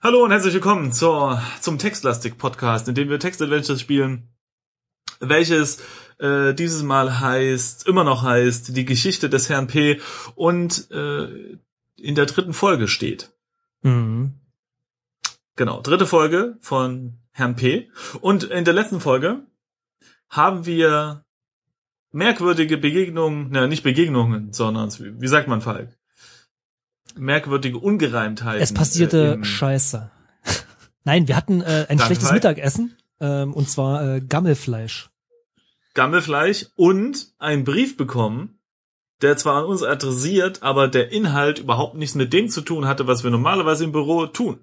Hallo und herzlich willkommen zur, zum Textlastik-Podcast, in dem wir Text-Adventures spielen, welches äh, dieses Mal heißt, immer noch heißt, die Geschichte des Herrn P. und äh, in der dritten Folge steht. Mhm. Genau, dritte Folge von Herrn P. Und in der letzten Folge haben wir merkwürdige Begegnungen, na, nicht Begegnungen, sondern, wie sagt man, Falk? Merkwürdige Ungereimtheiten. Es passierte äh, Scheiße. Nein, wir hatten äh, ein schlechtes Falk. Mittagessen ähm, und zwar äh, Gammelfleisch. Gammelfleisch und einen Brief bekommen, der zwar an uns adressiert, aber der Inhalt überhaupt nichts mit dem zu tun hatte, was wir normalerweise im Büro tun.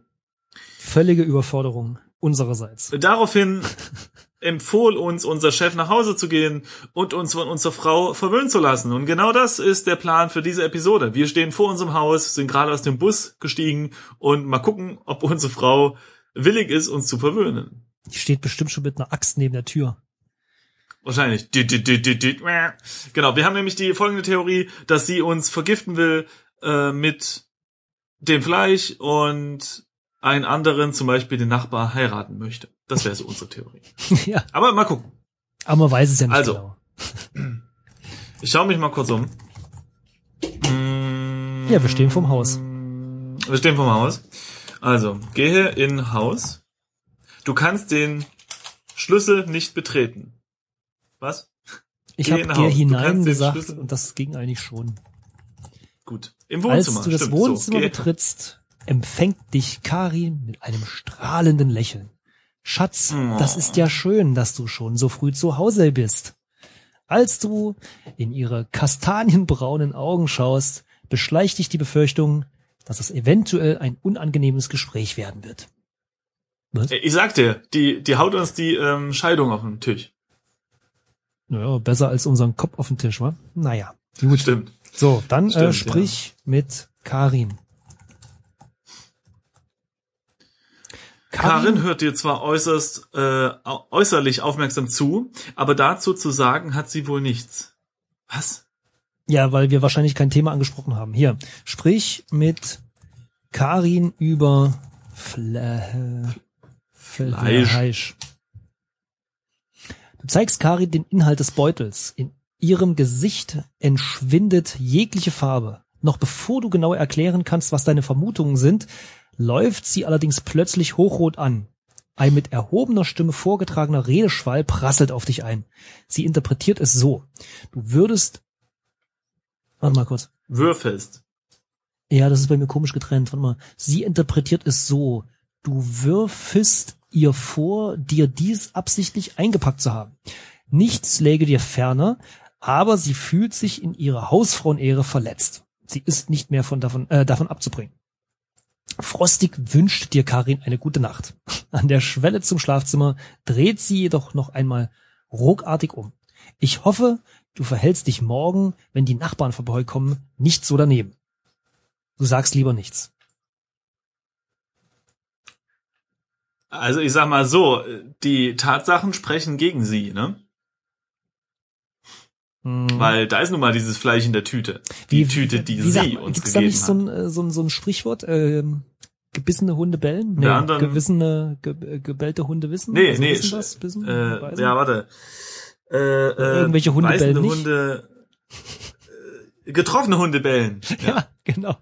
Völlige Überforderung unsererseits. Daraufhin empfohl uns unser Chef nach Hause zu gehen und uns von unserer Frau verwöhnen zu lassen. Und genau das ist der Plan für diese Episode. Wir stehen vor unserem Haus, sind gerade aus dem Bus gestiegen und mal gucken, ob unsere Frau willig ist, uns zu verwöhnen. Die steht bestimmt schon mit einer Axt neben der Tür. Wahrscheinlich. Genau, wir haben nämlich die folgende Theorie, dass sie uns vergiften will äh, mit dem Fleisch und einen anderen, zum Beispiel den Nachbar, heiraten möchte. Das wäre so unsere Theorie. ja, Aber mal gucken. aber man weiß es ja nicht Also. genau. Ich schaue mich mal kurz um. Mm, Ja, wir stehen vorm Haus. Wir stehen vorm Haus. Also, gehe in Haus. Du kannst den Schlüssel nicht betreten. Was? Ich habe dir hinein gesagt Schlüssel- und das ging eigentlich schon. Gut. Im Als Wohnzimmer. du das stimmt. Wohnzimmer so, betrittst, empfängt dich Karin mit einem strahlenden Lächeln. Schatz, das ist ja schön, dass du schon so früh zu Hause bist. Als du in ihre kastanienbraunen Augen schaust, beschleicht dich die Befürchtung, dass es eventuell ein unangenehmes Gespräch werden wird. Was? Ich sag dir, die, die haut uns die ähm, Scheidung auf den Tisch. Naja, besser als unseren Kopf auf den Tisch, wa? Naja, gut. Stimmt. So, dann äh, Stimmt, sprich mit Karin. Karin hört dir zwar äußerst äh, äußerlich aufmerksam zu, aber dazu zu sagen hat sie wohl nichts. Was? Ja, weil wir wahrscheinlich kein Thema angesprochen haben. Hier, sprich mit Karin über Fle Fleisch. Fleisch. Du zeigst Karin den Inhalt des Beutels. In ihrem Gesicht entschwindet jegliche Farbe. Noch bevor du genau erklären kannst, was deine Vermutungen sind, läuft sie allerdings plötzlich hochrot an. Ein mit erhobener Stimme vorgetragener Redeschwall prasselt auf dich ein. Sie interpretiert es so. Du würdest Warte mal kurz. Würfelst. Ja, das ist bei mir komisch getrennt. Warte mal. Sie interpretiert es so. Du würfest ihr vor, dir dies absichtlich eingepackt zu haben. Nichts läge dir ferner, aber sie fühlt sich in ihrer Hausfrauenehre verletzt. Sie ist nicht mehr von davon, äh, davon abzubringen. Frostig wünscht dir Karin eine gute Nacht. An der Schwelle zum Schlafzimmer dreht sie jedoch noch einmal ruckartig um. Ich hoffe, du verhältst dich morgen, wenn die Nachbarn vorbeikommen, nicht so daneben. Du sagst lieber nichts. Also ich sag mal so, die Tatsachen sprechen gegen sie, ne? Hm. Weil da ist nun mal dieses Fleisch in der Tüte. Die Tüte, die wie sagt sie man, uns gibt's da gegeben nicht so hat. ein, äh, so ein, so ein Sprichwort? Ähm, gebissene Hunde bellen? Der anderen- gewissene, ge, äh, gebellte Hunde wissen? Nee, Also nee, wissen was? Wissen, Äh, ja, warte. Äh, äh, Irgendwelche Hunde bellen nicht? Hunde, äh, getroffene Hunde bellen. ja. genau.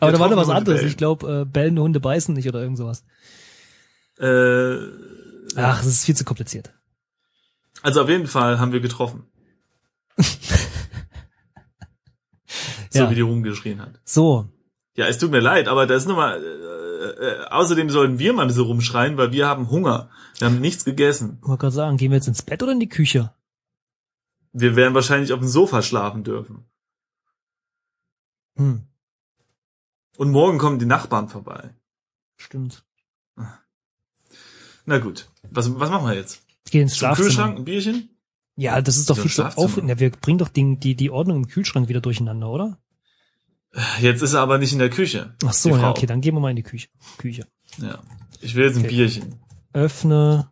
Aber da war noch was anderes. bellen. Ich glaube, äh, bellende Hunde beißen nicht oder irgend sowas. Äh, Ach, es ist viel zu kompliziert. also auf jeden Fall haben wir getroffen. so Ja. wie die rumgeschrien hat. So, Ja, es tut mir leid, aber das ist nochmal. Äh, äh, außerdem sollten wir mal so rumschreien, weil wir haben Hunger. Wir haben nichts gegessen. ich wollte gerade sagen, gehen wir jetzt ins Bett oder in die Küche? Wir werden wahrscheinlich auf dem Sofa schlafen dürfen. Hm, Und morgen kommen die Nachbarn vorbei. stimmt. Na gut. Was, was machen wir jetzt? Ich gehe ins Zum Schlafzimmer. Kühlschrank, ein Bierchen? Ja, das ist doch So ein viel zu aufregend. Ja, wir bringen doch den, die, die Ordnung im Kühlschrank wieder durcheinander, oder? Jetzt ist er aber nicht in der Küche. Ach so, Die ja, okay, dann gehen wir mal in die Küche. Küche. Ja. Ich will jetzt ein Okay. Bierchen. Öffne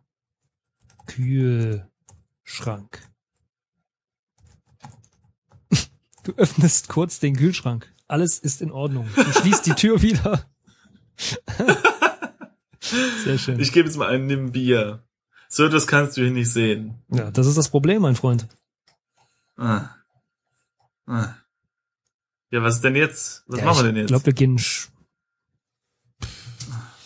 Kühlschrank. Du öffnest kurz den Kühlschrank. Alles ist in Ordnung. Du schließt die Tür wieder. Sehr schön. Ich gebe jetzt mal einen nimm Bier. So etwas kannst du hier nicht sehen. ja, das ist das Problem, mein Freund. Ah. Ah. Ja, was ist denn jetzt? Was ja, machen wir ich denn jetzt? glaube, wir gehen sch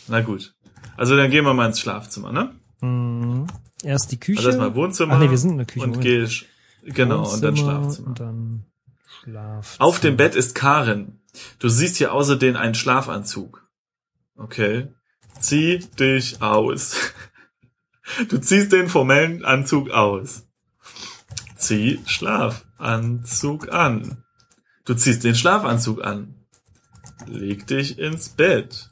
Na gut. Also dann gehen wir mal ins Schlafzimmer, ne? Mhm. erst die Küche. Also erstmal Wohnzimmer. Ach nee, wir sind in der Küche. und Moment. geh sch- genau und dann Schlafzimmer. Und dann Schlafzimmer. Auf dem Bett ist Karin. Du siehst hier außerdem einen Schlafanzug. Okay. Zieh dich aus. Du ziehst den formellen Anzug aus. Zieh Schlafanzug an. Du ziehst den Schlafanzug an. Leg dich ins Bett.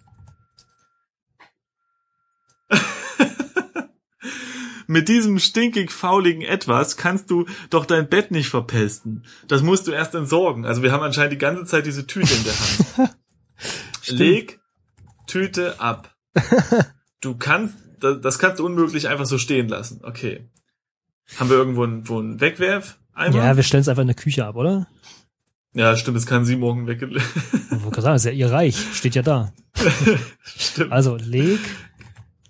Mit diesem stinkig fauligen Etwas kannst du doch dein Bett nicht verpesten. Das musst du erst entsorgen. Also wir haben anscheinend die ganze Zeit diese Tüte in der Hand. Leg Tüte ab. Du kannst, das, das kannst du unmöglich einfach so stehen lassen. Okay. Haben wir irgendwo einen, wo einen Wegwerf? Ja, wir stellen es einfach in der Küche ab, oder? ja, stimmt, das kann sie morgen weg. Ich wollte sagen, ist ja ihr Reich, steht ja da. stimmt. Also leg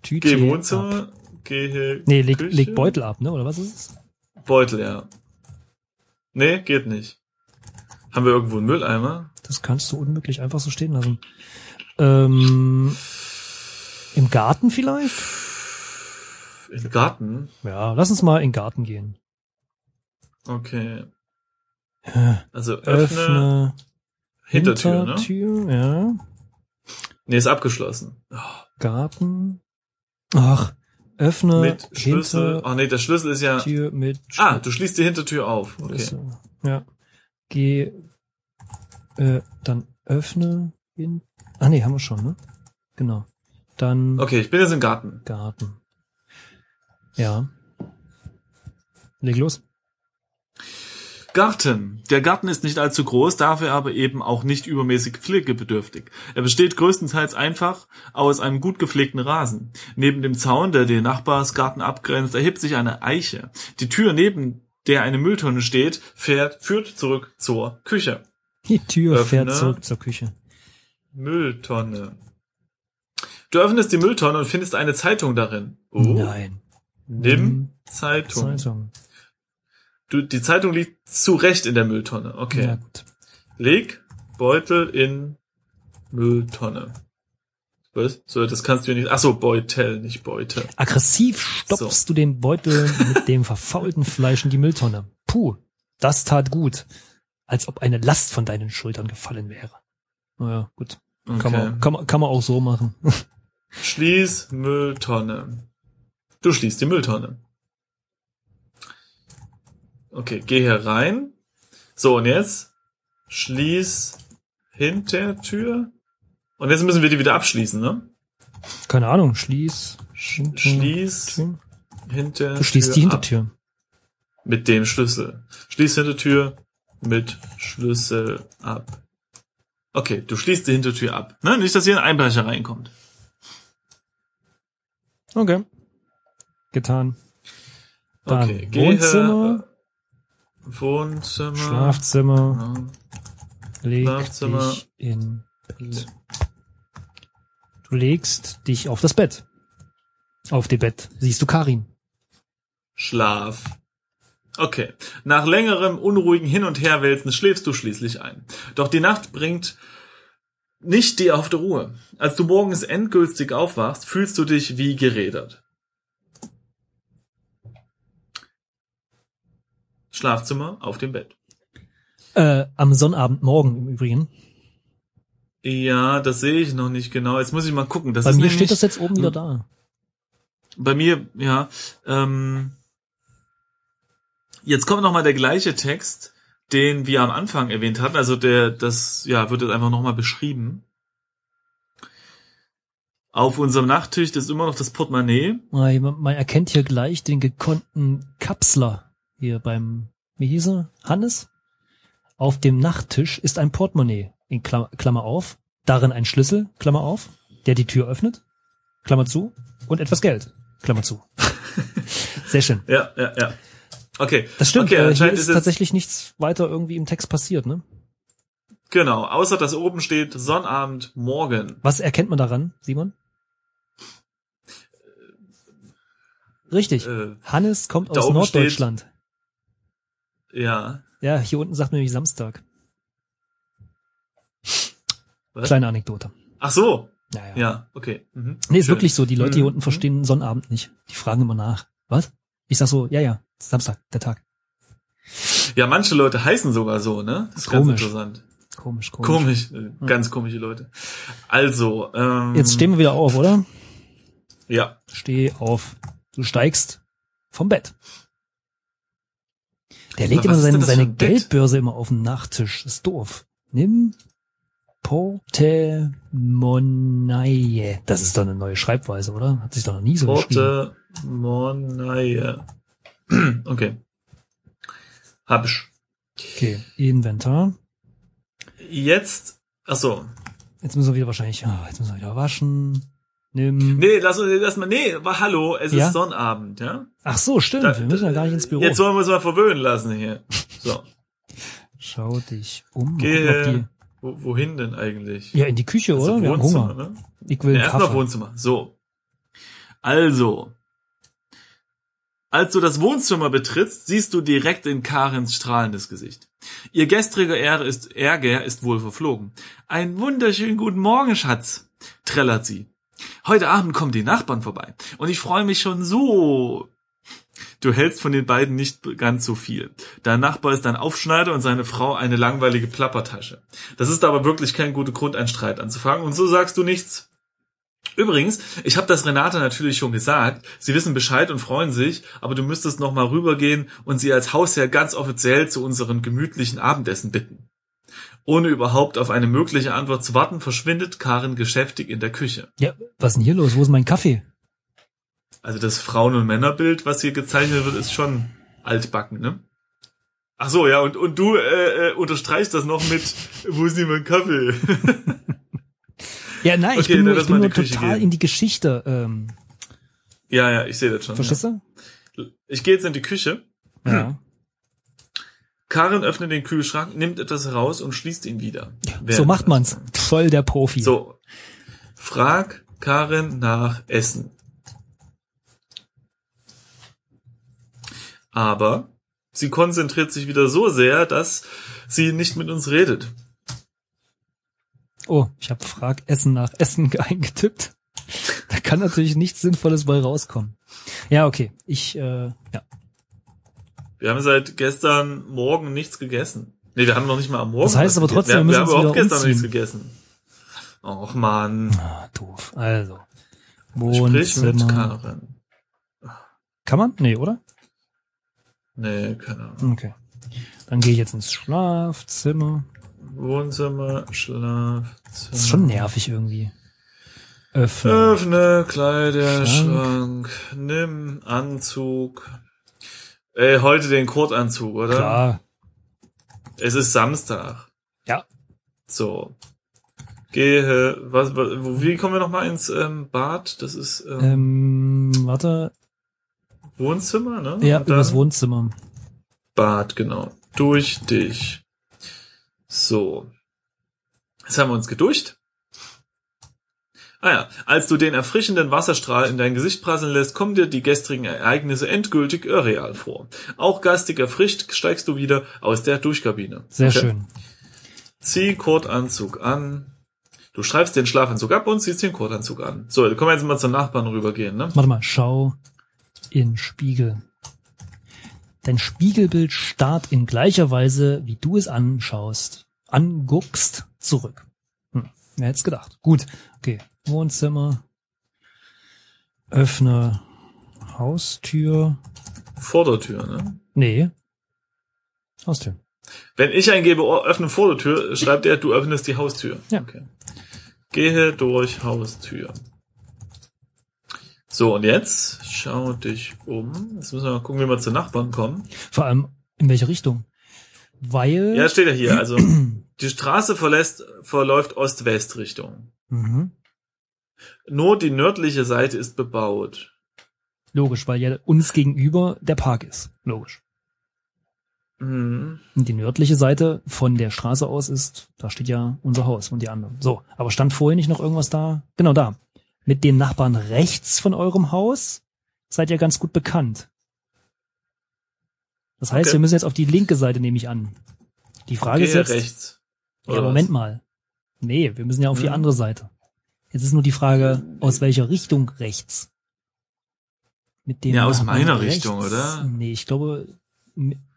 Tüte Geh ab. Wohnzimmer, geh Nee, leg, Küche. leg Beutel ab, ne? Oder was ist es? Beutel, ja. Nee, geht nicht. Haben wir irgendwo einen Mülleimer? Das kannst du unmöglich einfach so stehen lassen. Ähm, Im Garten vielleicht? Im Garten? Ja, lass uns mal in den Garten gehen. Okay. Äh, Also öffne, Öffne Hintertür, ne? Hintertür, ja. Nee, ist abgeschlossen. Oh, Garten. Ach, öffne mit Schlüssel. Oh nee, der Schlüssel ist ja. Hintertür mit Ah, du schließt die Hintertür auf. Okay. Schlüssel. Ja. Geh, äh, dann öffne hin. Ah nee, haben wir schon, ne? Genau. Dann Okay, ich bin jetzt im Garten. Garten. Ja. Leg los. Garten. Der Garten ist nicht allzu groß, dafür aber eben auch nicht übermäßig pflegebedürftig. Er besteht größtenteils einfach aus einem gut gepflegten Rasen. Neben dem Zaun, der den Nachbarsgarten abgrenzt, erhebt sich eine Eiche. Die Tür neben der eine Mülltonne steht, fährt, führt zurück zur Küche. Die Tür Öffne. fährt zurück zur Küche. Mülltonne. Du öffnest die Mülltonne und findest eine Zeitung darin. Oh. Nein. Nimm Zeitung. Zeitung. Du, die Zeitung liegt zu Recht in der Mülltonne. Okay. Ja, gut. Leg Beutel in Mülltonne. Was? So, das kannst du ja nicht. Ach so, Beutel, nicht Beute. Aggressiv stopfst du den Beutel mit dem verfaulten Fleisch in die Mülltonne. Puh, das tat gut. Als ob eine Last von deinen Schultern gefallen wäre. Naja, gut. Okay. Kann, man, kann, man, kann man auch so machen. Schließ Mülltonne. Du schließt die Mülltonne. Okay, geh hier rein. So, und jetzt schließ Hintertür. Und jetzt müssen wir die wieder abschließen, ne? Keine Ahnung, schließ. Hinter- Schließ Tür. Hintertür. Du schließt die ab. Hintertür. Mit dem Schlüssel. Schließ Hintertür mit Schlüssel ab. Okay, du schließt die Hintertür ab. Ne? Nicht, dass hier ein Einbrecher reinkommt. Okay. Getan. Dann Okay, gehe, Wohnzimmer, Wohnzimmer. Schlafzimmer, Ja. leg Schlafzimmer. dich in Bett. Du legst dich auf das Bett. Auf dem Bett siehst du Karin. Schlaf. Okay. Nach längerem unruhigen Hin- und Herwälzen schläfst du schließlich ein. Doch die Nacht bringt nicht die auf der Ruhe. Als du morgens endgültig aufwachst, fühlst du dich wie gerädert. Schlafzimmer auf dem Bett. Äh, am Sonnabendmorgen im Übrigen. Ja, das sehe ich noch nicht genau. Jetzt muss ich mal gucken. Das Bei ist mir nämlich, steht das jetzt oben wieder da. Bei mir, ja. Ähm, jetzt kommt noch mal der gleiche Text, den wir am Anfang erwähnt hatten. Also der, das, ja, wird jetzt einfach noch mal beschrieben. Auf unserem Nachttisch ist immer noch das Portemonnaie. Man man erkennt hier gleich den gekonnten Kapsler hier beim, wie hieß er? Hannes? Auf dem Nachttisch ist ein Portemonnaie, in Klammer, Klammer auf, darin ein Schlüssel, Klammer auf, der die Tür öffnet, Klammer zu, und etwas Geld, Klammer zu. Sehr schön. Ja, ja, ja. Okay. Das stimmt, Okay, äh, hier anscheinend ist ist tatsächlich nichts weiter irgendwie im Text passiert, ne? Genau. Außer dass oben steht Sonnabend morgen. Was erkennt man daran, Simon? Richtig. Äh, Hannes kommt aus oben steht- Norddeutschland. ja. Ja, hier unten sagt man nämlich Samstag. Was? Kleine Anekdote. Ach so. Ja, ja. Okay. Mhm. Nee, ist Schön. wirklich so. Die Leute hier Mhm. unten verstehen Sonnabend nicht. Die fragen immer nach. Was? Ich sag so, ja, ja, Samstag, der Tag. Ja, manche Leute heißen sogar so, ne? Das ist Komisch. ganz interessant. Komisch, komisch. Komisch, äh, ganz komische Leute. Also, ähm, Jetzt stehen wir wieder auf, oder? Ja, Steh auf. Du steigst vom Bett. Der legt immer seine, seine Bett? Geldbörse immer auf den Nachttisch. Das ist doof. Nimm Portemonnaie. Das ist doch eine neue Schreibweise, oder? Hat sich doch noch nie so geschrieben. Portemonnaie. Okay. Hab ich. Okay, Inventar. Jetzt, ach so. Jetzt müssen wir wieder wahrscheinlich, ah, jetzt müssen wir wieder waschen. Nimm. Nee, lass uns erstmal, nee, war, hallo, es Ja? ist Sonnabend, ja? Ach so, stimmt. Da- wir müssen ja gar nicht ins Büro. Jetzt wollen wir uns mal verwöhnen lassen hier. So, Schau dich um. Ob Wo, wohin denn eigentlich? ja, in die Küche, Also oder? Wir haben Wohnzimmer, Hunger. ne? Ich will Ja, erstmal. Wohnzimmer. So. Also. Als du das Wohnzimmer betrittst, siehst du direkt in Karens strahlendes Gesicht. Ihr gestriger Ärger ist, Ärger ist wohl verflogen. Einen wunderschönen guten Morgen, Schatz, trällert sie. Heute Abend kommen die Nachbarn vorbei und ich freue mich schon so. Du hältst von den beiden nicht ganz so viel. Dein Nachbar ist ein Aufschneider und seine Frau eine langweilige Plappertasche. Das ist aber wirklich kein guter Grund, einen Streit anzufangen und so sagst du nichts. Übrigens, ich habe das Renate natürlich schon gesagt. Sie wissen Bescheid und freuen sich, aber du müsstest noch mal rübergehen und sie als Hausherr ganz offiziell zu unseren gemütlichen Abendessen bitten. Ohne überhaupt auf eine mögliche Antwort zu warten, verschwindet Karin geschäftig in der Küche. Ja, was ist denn hier los? Wo ist mein Kaffee? Also das Frauen- und Männerbild, was hier gezeichnet wird, ist schon altbacken, ne? Ach so, ja, und, und du äh, äh, unterstreichst das noch mit, wo ist denn mein Kaffee? Ja, nein, ich Okay, bin dann nur, ich bin in nur total gehen. in die Geschichte. Ähm, ja, ja, ich sehe das schon. verstehst du? Ja. Ich gehe jetzt in die Küche. Ja. Karin öffnet den Kühlschrank, nimmt etwas heraus und schließt ihn wieder. So macht man's. Voll der Profi. So. Frag Karin nach Essen. Aber sie konzentriert sich wieder so sehr, dass sie nicht mit uns redet. Oh, ich habe Frag Essen nach Essen eingetippt. Da kann natürlich nichts Sinnvolles bei rauskommen. Ja, okay. Ich, äh, ja. Wir haben seit gestern Morgen nichts gegessen. Nee, wir haben noch nicht mal am Morgen. Das heißt aber trotzdem, wir wir, müssen wir haben überhaupt gestern noch nichts umziehen. gegessen. Och man. Ah, doof. Also. Sprich mit. Karin. Kann man? Nee, oder? Nee, keine Ahnung. Okay. Dann gehe ich jetzt ins Schlafzimmer. Wohnzimmer, Schlafzimmer. Das ist schon nervig irgendwie. Öffnen. Öffne Kleiderschrank, nimm Anzug. Ey, heute den Kurtanzug, oder? Klar. Es ist Samstag. Ja. So. Gehe, was, was wo, wie kommen wir nochmal ins ähm, Bad? Das ist ähm, Ähm, warte. Wohnzimmer, ne? Ja, übers Wohnzimmer. Bad, genau. Durch dich. So. Jetzt haben wir uns geduscht. Ah ja, als du den erfrischenden Wasserstrahl in dein Gesicht prasseln lässt, kommen dir die gestrigen Ereignisse endgültig irreal vor. Auch gastig erfrischt steigst du wieder aus der Duschkabine. Sehr Okay. schön. Zieh Kurtanzug an. Du schreibst den Schlafanzug ab und ziehst den Kurtanzug an. So, dann können wir jetzt mal zum Nachbarn rübergehen, ne? Warte mal, schau in Spiegel. Dein Spiegelbild starrt in gleicher Weise, wie du es anschaust, anguckst, zurück. Hm, wer hätte gedacht? Gut, okay. Wohnzimmer. Öffne Haustür. Vordertür, ne? Nee. Haustür. Wenn ich eingebe, öffne Vordertür, schreibt er, du öffnest die Haustür. Ja. Okay. Gehe durch Haustür. So, und jetzt schau dich um. Jetzt müssen wir mal gucken, wie wir zu Nachbarn kommen. Vor allem, in welche Richtung? Weil. Ja, steht ja hier. Also, die Straße verlässt, verläuft Ost-West-Richtung. mhm. Nur die nördliche Seite ist bebaut. Logisch, weil ja uns gegenüber der Park ist. Logisch. Mhm. Und die nördliche Seite von der Straße aus ist, da steht ja unser Haus und die anderen. So, aber stand vorher nicht noch irgendwas da? Genau da. Mit den Nachbarn rechts von eurem Haus seid ihr ganz gut bekannt. Das heißt, Okay. wir müssen jetzt auf die linke Seite, nehme ich an. Die Frage ist Gehe jetzt, rechts. ja, Moment was? mal. Nee, wir müssen ja auf die Mhm. andere Seite. Jetzt ist nur die Frage, aus welcher Richtung rechts? Mit dem Ja, aus Nachbarn meiner rechts? Richtung, oder? Nee, ich glaube,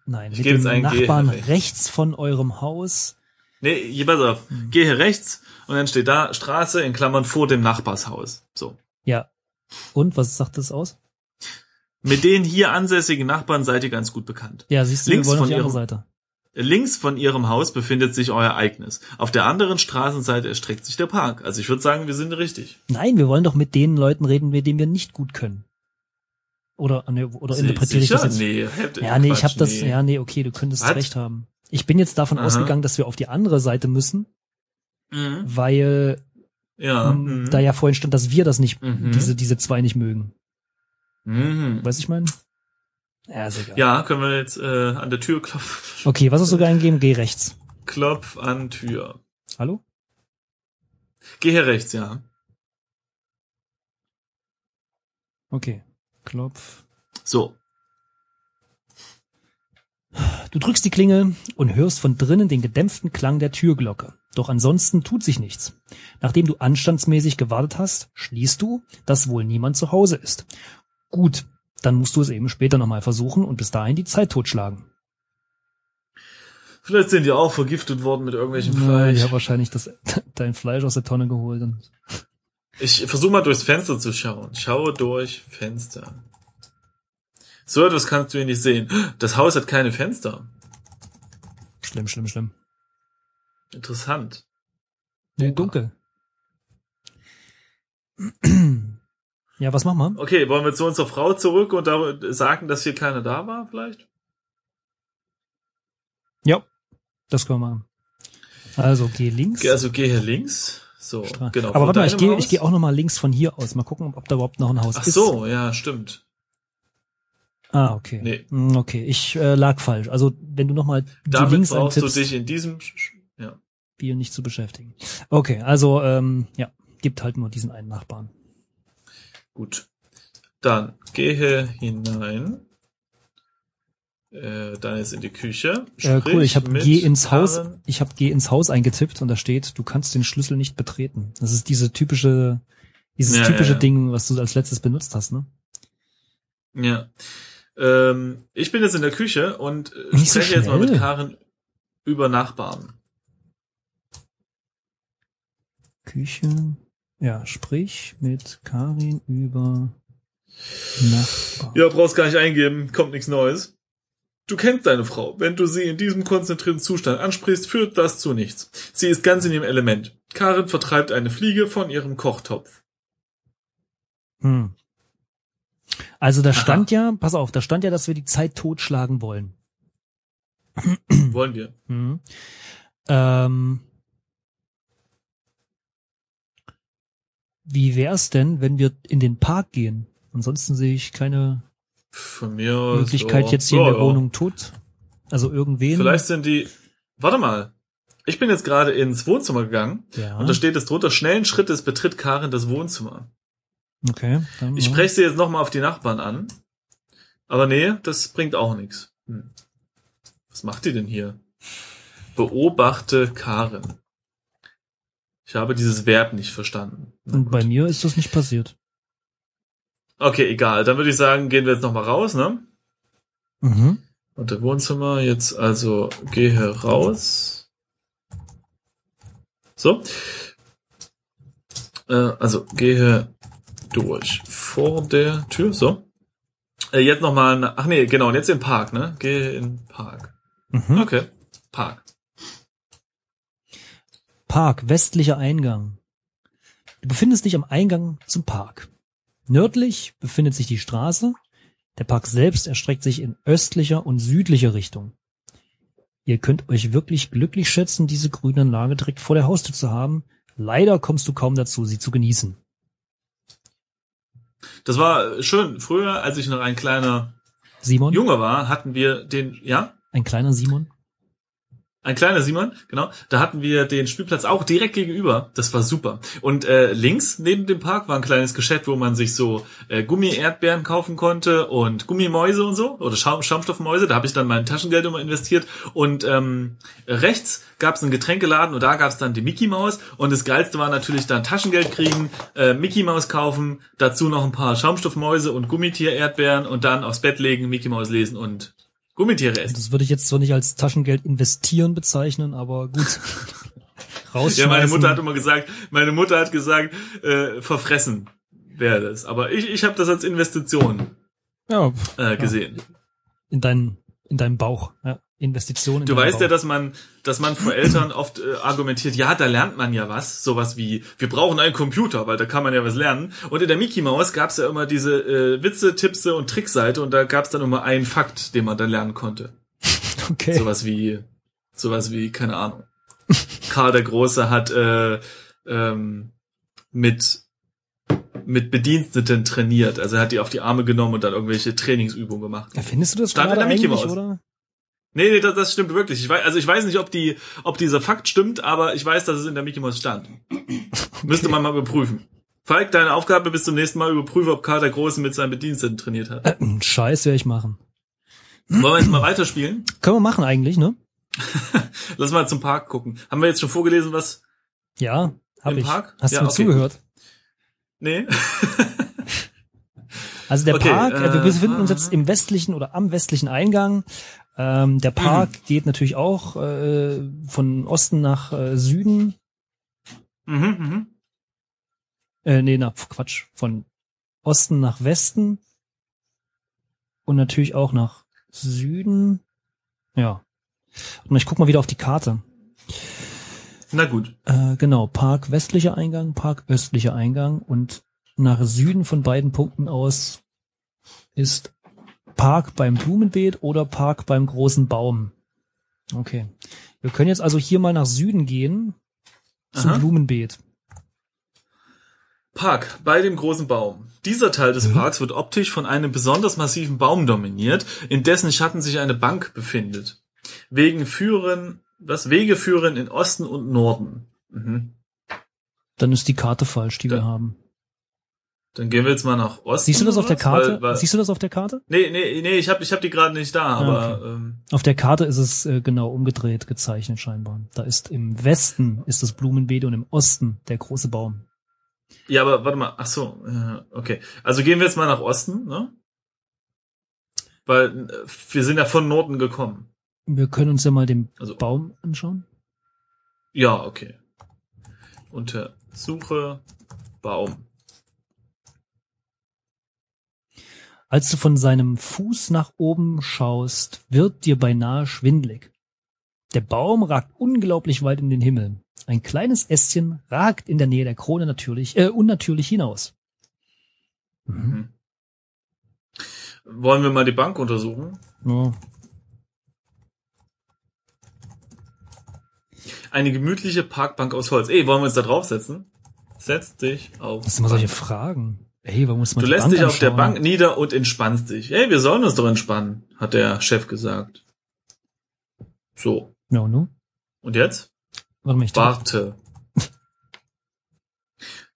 nein, Ich mit dem Nachbarn rechts. rechts von eurem Haus. Nee, hier, pass auf. Hm. Geh hier rechts und dann steht da Straße in Klammern vor dem Nachbarshaus. So. Ja. Und, was sagt das aus? Mit den hier ansässigen Nachbarn seid ihr ganz gut bekannt. Ja, siehst du, Links wir wollen auf von die ihrem- Seite. Links von ihrem Haus befindet sich euer eigenes. Auf der anderen Straßenseite erstreckt sich der Park. Also ich würde sagen, wir sind richtig. Nein, wir wollen doch mit den Leuten reden, mit denen wir nicht gut können. Oder, nee, oder Si- interpretiere ich das jetzt? Nee, Ja, nee, ich Quatsch, habe das, nee. ja, nee, okay, du könntest Was? recht haben. Ich bin jetzt davon Aha. ausgegangen, dass wir auf die andere Seite müssen, Mhm. weil Ja. m, Mhm. da ja vorhin stand, dass wir das nicht, Mhm. diese, diese zwei nicht mögen. Mhm. Weißt du, ich meine? Ja, ist egal. Ja, können wir jetzt äh, an der Tür klopfen. Okay, was hast du da eingegeben? Geh rechts. Klopf an Tür. Hallo? Geh hier rechts, ja. Okay. Klopf. So. Du drückst die Klingel und hörst von drinnen den gedämpften Klang der Türglocke. Doch ansonsten tut sich nichts. Nachdem du anstandsmäßig gewartet hast, schließt du, dass wohl niemand zu Hause ist. Gut, dann musst du es eben später nochmal versuchen und bis dahin die Zeit totschlagen. Vielleicht sind die auch vergiftet worden mit irgendwelchem Ja, Fleisch. Ich habe wahrscheinlich das, dein Fleisch aus der Tonne geholt. Und Ich versuche mal durchs Fenster zu schauen. Schaue durch Fenster. So etwas kannst du hier nicht sehen. Das Haus hat keine Fenster. schlimm, schlimm, schlimm. Interessant. Nee, dunkel. Ja, was machen wir? Okay, wollen wir zu unserer Frau zurück und da sagen, dass hier keiner da war, vielleicht? Ja, das können wir machen. Also geh links. Also geh hier links. So, Stra- genau. Aber warte mal, ich gehe geh auch noch mal links von hier aus. Mal gucken, ob da überhaupt noch ein Haus Ach ist. so, ja, stimmt. Ah, okay. Nee. Hm, Okay, ich äh, lag falsch. Also wenn du noch mal die Damit links brauchst du dich in diesem, ja. Spiel nicht zu beschäftigen. Okay, also ähm, ja, gibt halt nur diesen einen Nachbarn. Gut. Dann gehe hinein. Äh, dann ist in die Küche. Äh, cool, ich habe geh ins Haus, Karen. ich habe geh ins Haus eingetippt und da steht, du kannst den Schlüssel nicht betreten. Das ist diese typische dieses Ja, typische ja. Ding, was du als letztes benutzt hast, ne? Ja. Ähm, ich bin jetzt in der Küche und äh, Nicht so spreche jetzt mal mit Karen über Nachbarn. Küche. Ja, sprich mit Karin über Nachbarn. Ja, brauchst gar nicht eingeben, kommt nichts Neues. Du kennst deine Frau. Wenn du sie in diesem konzentrierten Zustand ansprichst, führt das zu nichts. Sie ist ganz in ihrem Element. Karen vertreibt eine Fliege von ihrem Kochtopf. Hm. Also da Aha. stand ja, pass auf, da stand ja, dass wir die Zeit totschlagen wollen. Wollen wir? Mhm. Ähm, wie wär's denn, wenn wir in den Park gehen? Ansonsten sehe ich keine Von mir. Möglichkeit, ja. jetzt hier Ja, in der ja. Wohnung tot. Also irgendwen. Vielleicht sind die. Warte mal. Ich bin jetzt gerade ins Wohnzimmer gegangen Ja. und da steht es drunter, schnellen Schrittes betritt Karen das Wohnzimmer. Okay. Dann, Ich spreche sie jetzt nochmal auf die Nachbarn an. Aber nee, das bringt auch nichts. Hm. Was macht die denn hier? Beobachte Karen. Ich habe dieses Verb nicht verstanden. Und bei mir ist das nicht passiert. Okay, egal. Dann würde ich sagen, gehen wir jetzt nochmal raus, ne? Mhm. Und der Wohnzimmer jetzt also gehe raus. So. Äh, also gehe durch vor der Tür. So. Äh, jetzt nochmal. Ach nee, genau. Und jetzt im Park, ne? Gehe in den Park. Mhm. Okay. Park. Park, westlicher Eingang. Du befindest dich am Eingang zum Park. Nördlich befindet sich die Straße. Der Park selbst erstreckt sich in östlicher und südlicher Richtung. Ihr könnt euch wirklich glücklich schätzen, diese Grünanlage direkt vor der Haustür zu haben. Leider kommst du kaum dazu, sie zu genießen. Das war schön. Früher, als ich noch ein kleiner Simon? Junge war, hatten wir den, ja? Ein kleiner Simon? Ein kleiner Simon, genau. Da hatten wir den Spielplatz auch direkt gegenüber. Das war super. Und äh, links neben dem Park war ein kleines Geschäft, wo man sich so äh, Gummi-Erdbeeren kaufen konnte und Gummimäuse und so oder Schaum Schaumstoffmäuse. Da habe ich dann mein Taschengeld immer investiert. Und ähm, rechts gab es einen Getränkeladen und da gab es dann die Mickey Maus. Und das Geilste war natürlich dann Taschengeld kriegen, äh, Mickey Maus kaufen, dazu noch ein paar Schaumstoffmäuse und Gummitier-Erdbeeren und dann aufs Bett legen, Mickey Maus lesen und Gummitiere essen. Das würde ich jetzt zwar nicht als Taschengeld investieren bezeichnen, aber gut. Ja, meine Mutter hat immer gesagt, meine Mutter hat gesagt, äh, verfressen wäre das. Aber ich, ich habe das als Investition ja, äh, gesehen. in deinen in deinem Bauch. Ja. Investitionen. in Du weißt ja, Bauch. dass man, dass man vor Eltern oft äh, argumentiert, ja, da lernt man ja was, sowas wie, wir brauchen einen Computer, weil da kann man ja was lernen. Und in der Mickey Maus gab's ja immer diese äh, Witze, Tippse und Trickseite und da gab's dann immer einen Fakt, den man dann lernen konnte. okay. Sowas wie, sowas wie, keine Ahnung. Karl der Große hat äh, ähm, mit mit Bediensteten trainiert. Also er hat die auf die Arme genommen und dann irgendwelche Trainingsübungen gemacht. Ja, findest du das Stand in der Mickey Maus. oder? Nee, nee, das, das stimmt wirklich. Ich weiß, also ich weiß nicht, ob die, ob dieser Fakt stimmt, aber ich weiß, dass es in der Mickey Maus stand. Müsste man mal überprüfen. Falk, deine Aufgabe bis zum nächsten Mal überprüfe, ob Karl der Große mit seinen Bediensteten trainiert hat. Äh, Scheiß werde ich machen. Wollen wir jetzt mal weiterspielen? Können wir machen eigentlich, ne? Lass mal zum Park gucken. Haben wir jetzt schon vorgelesen, was? Ja, hab Im ich. Park? Hast Ja, du mir okay. zugehört? Nee? Also der Okay, Park, äh, wir äh, befinden uns jetzt im westlichen oder am westlichen Eingang. Ähm, der Park Mhm. geht natürlich auch äh, von Osten nach äh, Süden. mhm, mhm. Äh, nee, na, Quatsch. Von Osten nach Westen. Und natürlich auch nach Süden. Ja. Und ich guck mal wieder auf die Karte. Na gut. Äh, genau, Park westlicher Eingang, Park östlicher Eingang und nach Süden von beiden Punkten aus ist Park beim Blumenbeet oder Park beim großen Baum. Okay. Wir können jetzt also hier mal nach Süden gehen zum Aha. Blumenbeet. Park bei dem großen Baum. Dieser Teil des Mhm. Parks wird optisch von einem besonders massiven Baum dominiert, in dessen Schatten sich eine Bank befindet. Wegen führen, was Wege führen in Osten und Norden. Mhm. Dann ist die Karte falsch, die wir Da- haben. Dann gehen wir jetzt mal nach Osten. Siehst du das auf der? Karte? Weil, weil, Siehst du das auf der Karte? nee, nee, nee, ich hab, ich hab die gerade nicht da, aber okay. ähm, Auf der Karte ist es äh, genau umgedreht gezeichnet scheinbar. Da ist im Westen ist das Blumenbeet und im Osten der große Baum. ja, aber warte mal, ach so, äh, okay. Also gehen wir jetzt mal nach Osten, ne? Weil äh, wir sind ja von Norden gekommen. Wir können uns ja mal den Also Baum anschauen. Ja, okay. Untersuche Baum. Als du von seinem Fuß nach oben schaust, wird dir beinahe schwindlig. Der Baum ragt unglaublich weit in den Himmel. Ein kleines Ästchen ragt in der Nähe der Krone natürlich, äh, unnatürlich hinaus. Mhm. Mhm. Wollen wir mal die Bank untersuchen? Ja. Eine gemütliche Parkbank aus Holz. Ey, wollen wir uns da draufsetzen? Setz dich auf. Das sind immer solche. Fragen. Ey, warum muss man Du lässt Bank dich auf der anschauen? Bank nieder und entspannst dich. Ey, wir sollen uns doch entspannen, hat der Chef gesagt. So. Ja, und nun? Und jetzt? Warte mal, ich Warte.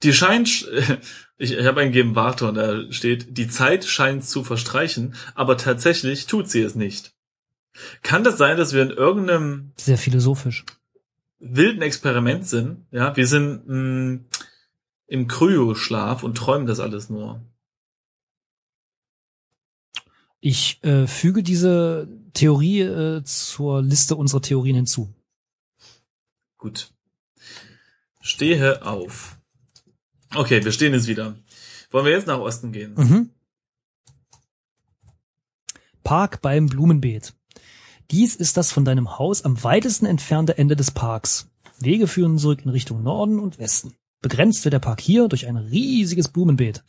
Die scheint, sch- ich, ich habe eingegeben Warte und da steht, die Zeit scheint zu verstreichen, aber tatsächlich tut sie es nicht. Kann das sein, dass wir in irgendeinem Sehr philosophisch. wilden Experiment sind? Ja, wir sind mh, im Kryoschlaf und träumen das alles nur. Ich äh, füge diese Theorie äh, zur Liste unserer Theorien hinzu. Gut. Stehe auf. Okay, wir stehen jetzt wieder. Wollen wir jetzt nach Osten gehen? Mhm. Park beim Blumenbeet. Dies ist das von deinem Haus am weitesten entfernte Ende des Parks. Wege führen zurück in Richtung Norden und Westen. Begrenzt wird der Park hier durch ein riesiges Blumenbeet.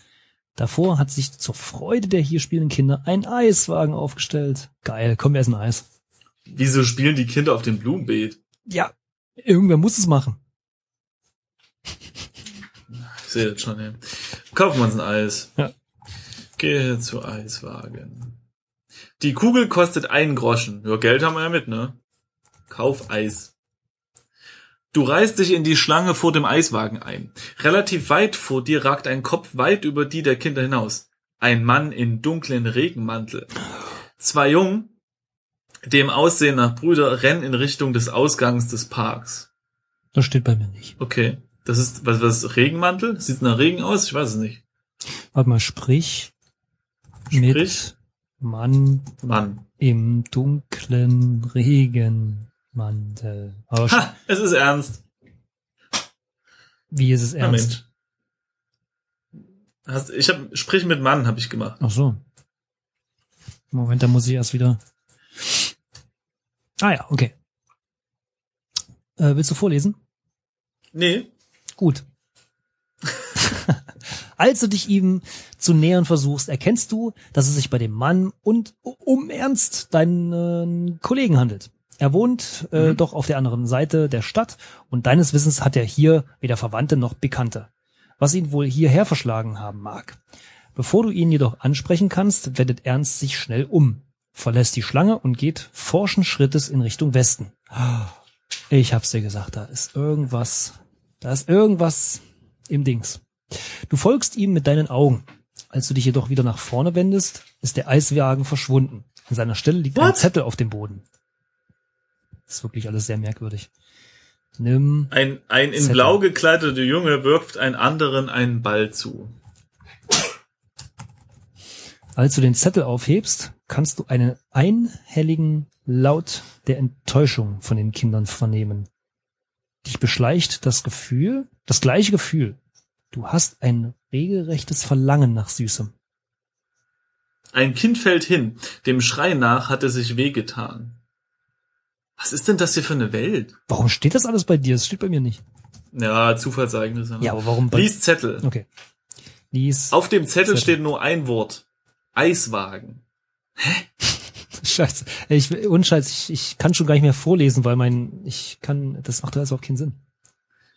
Davor hat sich zur Freude der hier spielenden Kinder ein Eiswagen aufgestellt. Geil, komm, wir essen Eis. Wieso spielen die Kinder auf dem Blumenbeet? Ja, irgendwer muss es machen. Ich sehe das schon, ja. Kaufen wir uns ein Eis. Ja. Gehe zu Eiswagen. Die Kugel kostet einen Groschen. Ja, Geld haben wir ja mit, ne? Kauf Eis. Du reißt dich in die Schlange vor dem Eiswagen ein. Relativ weit vor dir ragt ein Kopf weit über die der Kinder hinaus. Ein Mann in dunklen Regenmantel. Zwei Jungen, dem Aussehen nach Brüder, rennen in Richtung des Ausgangs des Parks. Das steht bei mir nicht. Okay. Das ist, was, was, Regenmantel? Sieht nach Regen aus? Ich weiß es nicht. Warte mal, sprich, Sprich. mit Mann Mann. im dunklen Regenmantel. Aber Ha, es ist ernst. wie ist es ernst? Hast, ich hab, sprich mit Mann, habe ich gemacht. Ach so. Moment, da muss ich erst wieder. Ah ja, okay. Äh, willst du vorlesen? Nee. Gut. Als du dich ihm zu nähern versuchst, erkennst du, dass es sich bei dem Mann und um Ernst, deinen äh, Kollegen handelt. Er wohnt äh, Mhm. doch auf der anderen Seite der Stadt und deines Wissens hat er hier weder Verwandte noch Bekannte. Was ihn wohl hierher verschlagen haben mag. Bevor du ihn jedoch ansprechen kannst, wendet Ernst sich schnell um, verlässt die Schlange und geht forschen Schrittes in Richtung Westen. Ich hab's dir gesagt, da ist irgendwas, da ist irgendwas im Dings. Du folgst ihm mit deinen Augen. Als du dich jedoch wieder nach vorne wendest, ist der Eiswagen verschwunden. An seiner Stelle liegt ein What? Zettel auf dem Boden. Das ist wirklich alles sehr merkwürdig. Nimm, Ein, ein in Zettel. blau gekleideter Junge wirft einen anderen einen Ball zu. als du den Zettel aufhebst, kannst du einen einhelligen Laut der Enttäuschung von den Kindern vernehmen. Dich beschleicht das Gefühl, das gleiche Gefühl. Du hast ein regelrechtes Verlangen nach Süßem. Ein Kind fällt hin. Dem Schrei nach hat er sich wehgetan. Was ist denn das hier für eine Welt? Warum steht das alles bei dir? Das steht bei mir nicht. Ja, Zufallseignisse. Ja, aber warum bei Lies Zettel. Okay. Lies. Auf dem Zettel Zettel. steht nur ein Wort. Eiswagen. Scheiße. Ey, Ich, unscheiß, ich, ich kann schon gar nicht mehr vorlesen, weil mein, ich kann, das macht alles auch keinen Sinn.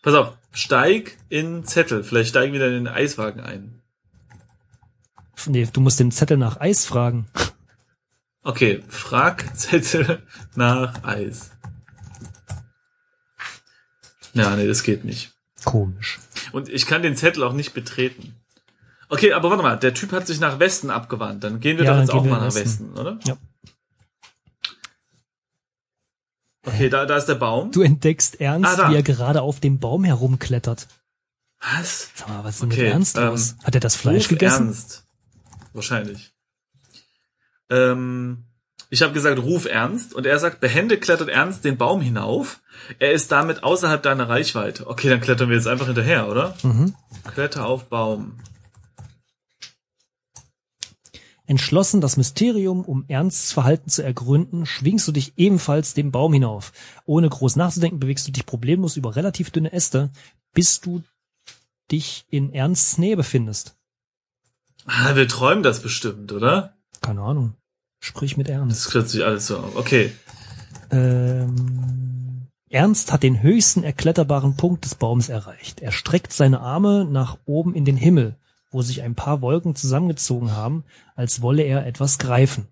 Pass auf, steig in Zettel. Vielleicht steigen wir dann in den Eiswagen ein. Nee, du musst den Zettel nach Eis fragen. Okay, frag Zettel nach Eis. Ja, nee, das geht nicht. Komisch. Und ich kann den Zettel auch nicht betreten. Okay, aber warte mal, der Typ hat sich nach Westen abgewandt. Dann gehen wir Ja, doch jetzt auch mal nach Westen. Westen, oder? Ja. Okay, da, da ist der Baum. Du entdeckst Ernst, Ah, wie er gerade auf dem Baum herumklettert. Was? Sag mal, was ist denn Okay, mit Ernst ähm, los? Hat er das Fleisch gegessen? Ernst. Wahrscheinlich. Ähm, ich habe gesagt, ruf Ernst und er sagt, behende klettert Ernst den Baum hinauf. Er ist damit außerhalb deiner Reichweite. Okay, dann klettern wir jetzt einfach hinterher, oder? Mhm. Kletter auf Baum. Entschlossen, das Mysterium um Ernsts Verhalten zu ergründen, schwingst du dich ebenfalls den Baum hinauf. Ohne groß nachzudenken, bewegst du dich problemlos über relativ dünne Äste, bis du dich in Ernsts Nähe befindest. Ah, wir träumen das bestimmt, oder? Keine Ahnung. Sprich mit Ernst. Das kürzt sich alles so auf. Okay. Ähm, Ernst hat den höchsten erkletterbaren Punkt des Baums erreicht. Er streckt seine Arme nach oben in den Himmel, wo sich ein paar Wolken zusammengezogen haben, als wolle er etwas greifen.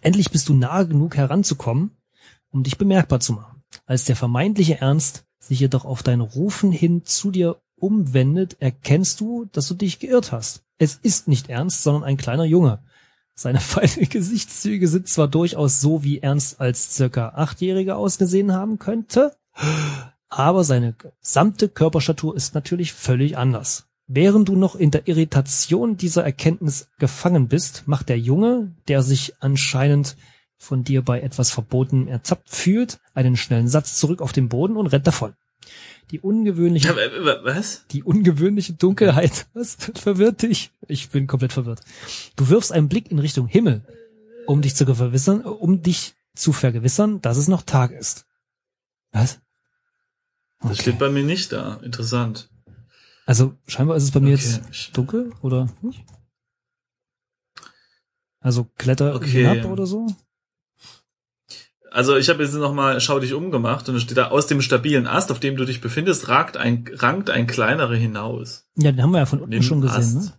Endlich bist du nahe genug heranzukommen, um dich bemerkbar zu machen. Als der vermeintliche Ernst sich jedoch auf dein Rufen hin zu dir umwendet, erkennst du, dass du dich geirrt hast. Es ist nicht Ernst, sondern ein kleiner Junge. Seine feinen Gesichtszüge sind zwar durchaus so, wie Ernst als circa Achtjähriger ausgesehen haben könnte, aber seine gesamte Körperstatur ist natürlich völlig anders. Während du noch in der Irritation dieser Erkenntnis gefangen bist, macht der Junge, der sich anscheinend von dir bei etwas Verbotenem ertappt fühlt, einen schnellen Satz zurück auf den Boden und rennt davon. Die ungewöhnliche äh, äh, Was? die ungewöhnliche Dunkelheit. Was verwirrt dich? Ich bin komplett verwirrt. Du wirfst einen Blick in Richtung Himmel, um dich zu vergewissern, um dich zu vergewissern, dass es noch Tag ist. Was? Das Okay. steht bei mir nicht da. Interessant. Also scheinbar ist es bei mir jetzt Okay. dunkel oder nicht? Also kletter Okay. hinab oder so? Also ich habe jetzt nochmal Schau dich umgemacht und da steht da, aus dem stabilen Ast, auf dem du dich befindest, ragt ein, rankt ein kleinerer hinaus. Ja, den haben wir ja von unten schon gesehen, ne?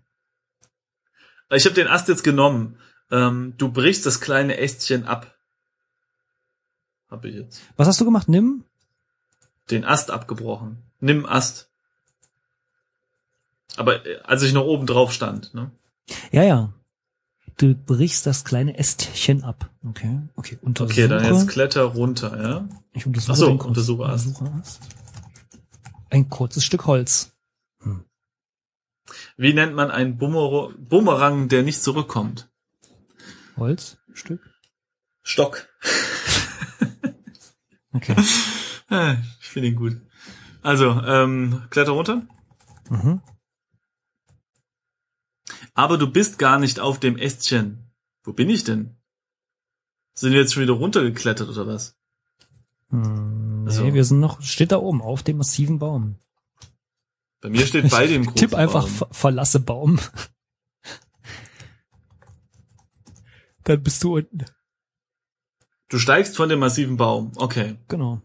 Ich habe den Ast jetzt genommen. Ähm, du brichst das kleine Ästchen ab. habe ich jetzt. Was hast du gemacht? Nimm? Den Ast abgebrochen. Nimm Ast. Aber äh, als ich noch oben drauf stand, ne? Ja, ja. Du brichst das kleine Ästchen ab. Okay, okay. Untersuche. Okay, dann jetzt kletter runter, ja? Ich untersuche Ach so, den untersuche Ast. Untersuche Ast. Ein kurzes Stück Holz. Wie nennt man einen Bumer Bumerang, der nicht zurückkommt? Holzstück? Stock. Okay. Ah, Ich finde ihn gut. Also, ähm, kletter runter. Mhm. Aber du bist gar nicht auf dem Ästchen. Wo bin ich denn? Sind wir jetzt schon wieder runtergeklettert oder was? Hm, Nee, Also- wir sind noch, steht da oben, auf dem massiven Baum. Bei mir steht bei dem großen Tipp einfach, Baum. ver verlasse Baum. Dann bist du unten. Du steigst von dem massiven Baum. Okay. Genau.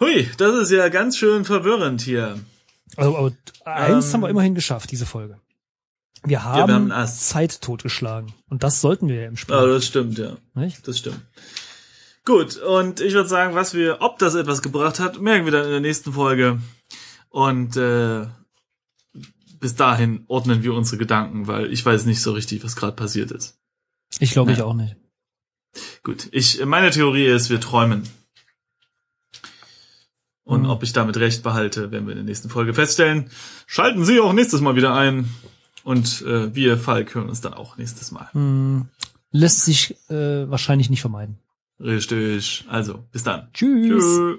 Hui, das ist ja ganz schön verwirrend hier. Also, aber eins Ähm, haben wir immerhin geschafft, diese Folge. Wir wir haben, haben einen Ast. Zeit totgeschlagen. Und das sollten wir ja im Spiel. Ah, das stimmt, ja. nicht? Das stimmt. Gut, und ich würde sagen, was wir, ob das etwas gebracht hat, merken wir dann in der nächsten Folge. Und äh, bis dahin ordnen wir unsere Gedanken, weil ich weiß nicht so richtig, was gerade passiert ist. Ich glaube Ja. ich auch nicht. Gut, ich meine Theorie ist, wir träumen. Und Mhm. ob ich damit recht behalte, werden wir in der nächsten Folge feststellen. Schalten Sie auch nächstes Mal wieder ein. Und äh, wir, Falk, hören uns dann auch nächstes Mal. Hm, lässt sich äh, wahrscheinlich nicht vermeiden. Richtig. Also, bis dann. Tschüss. Tschüss.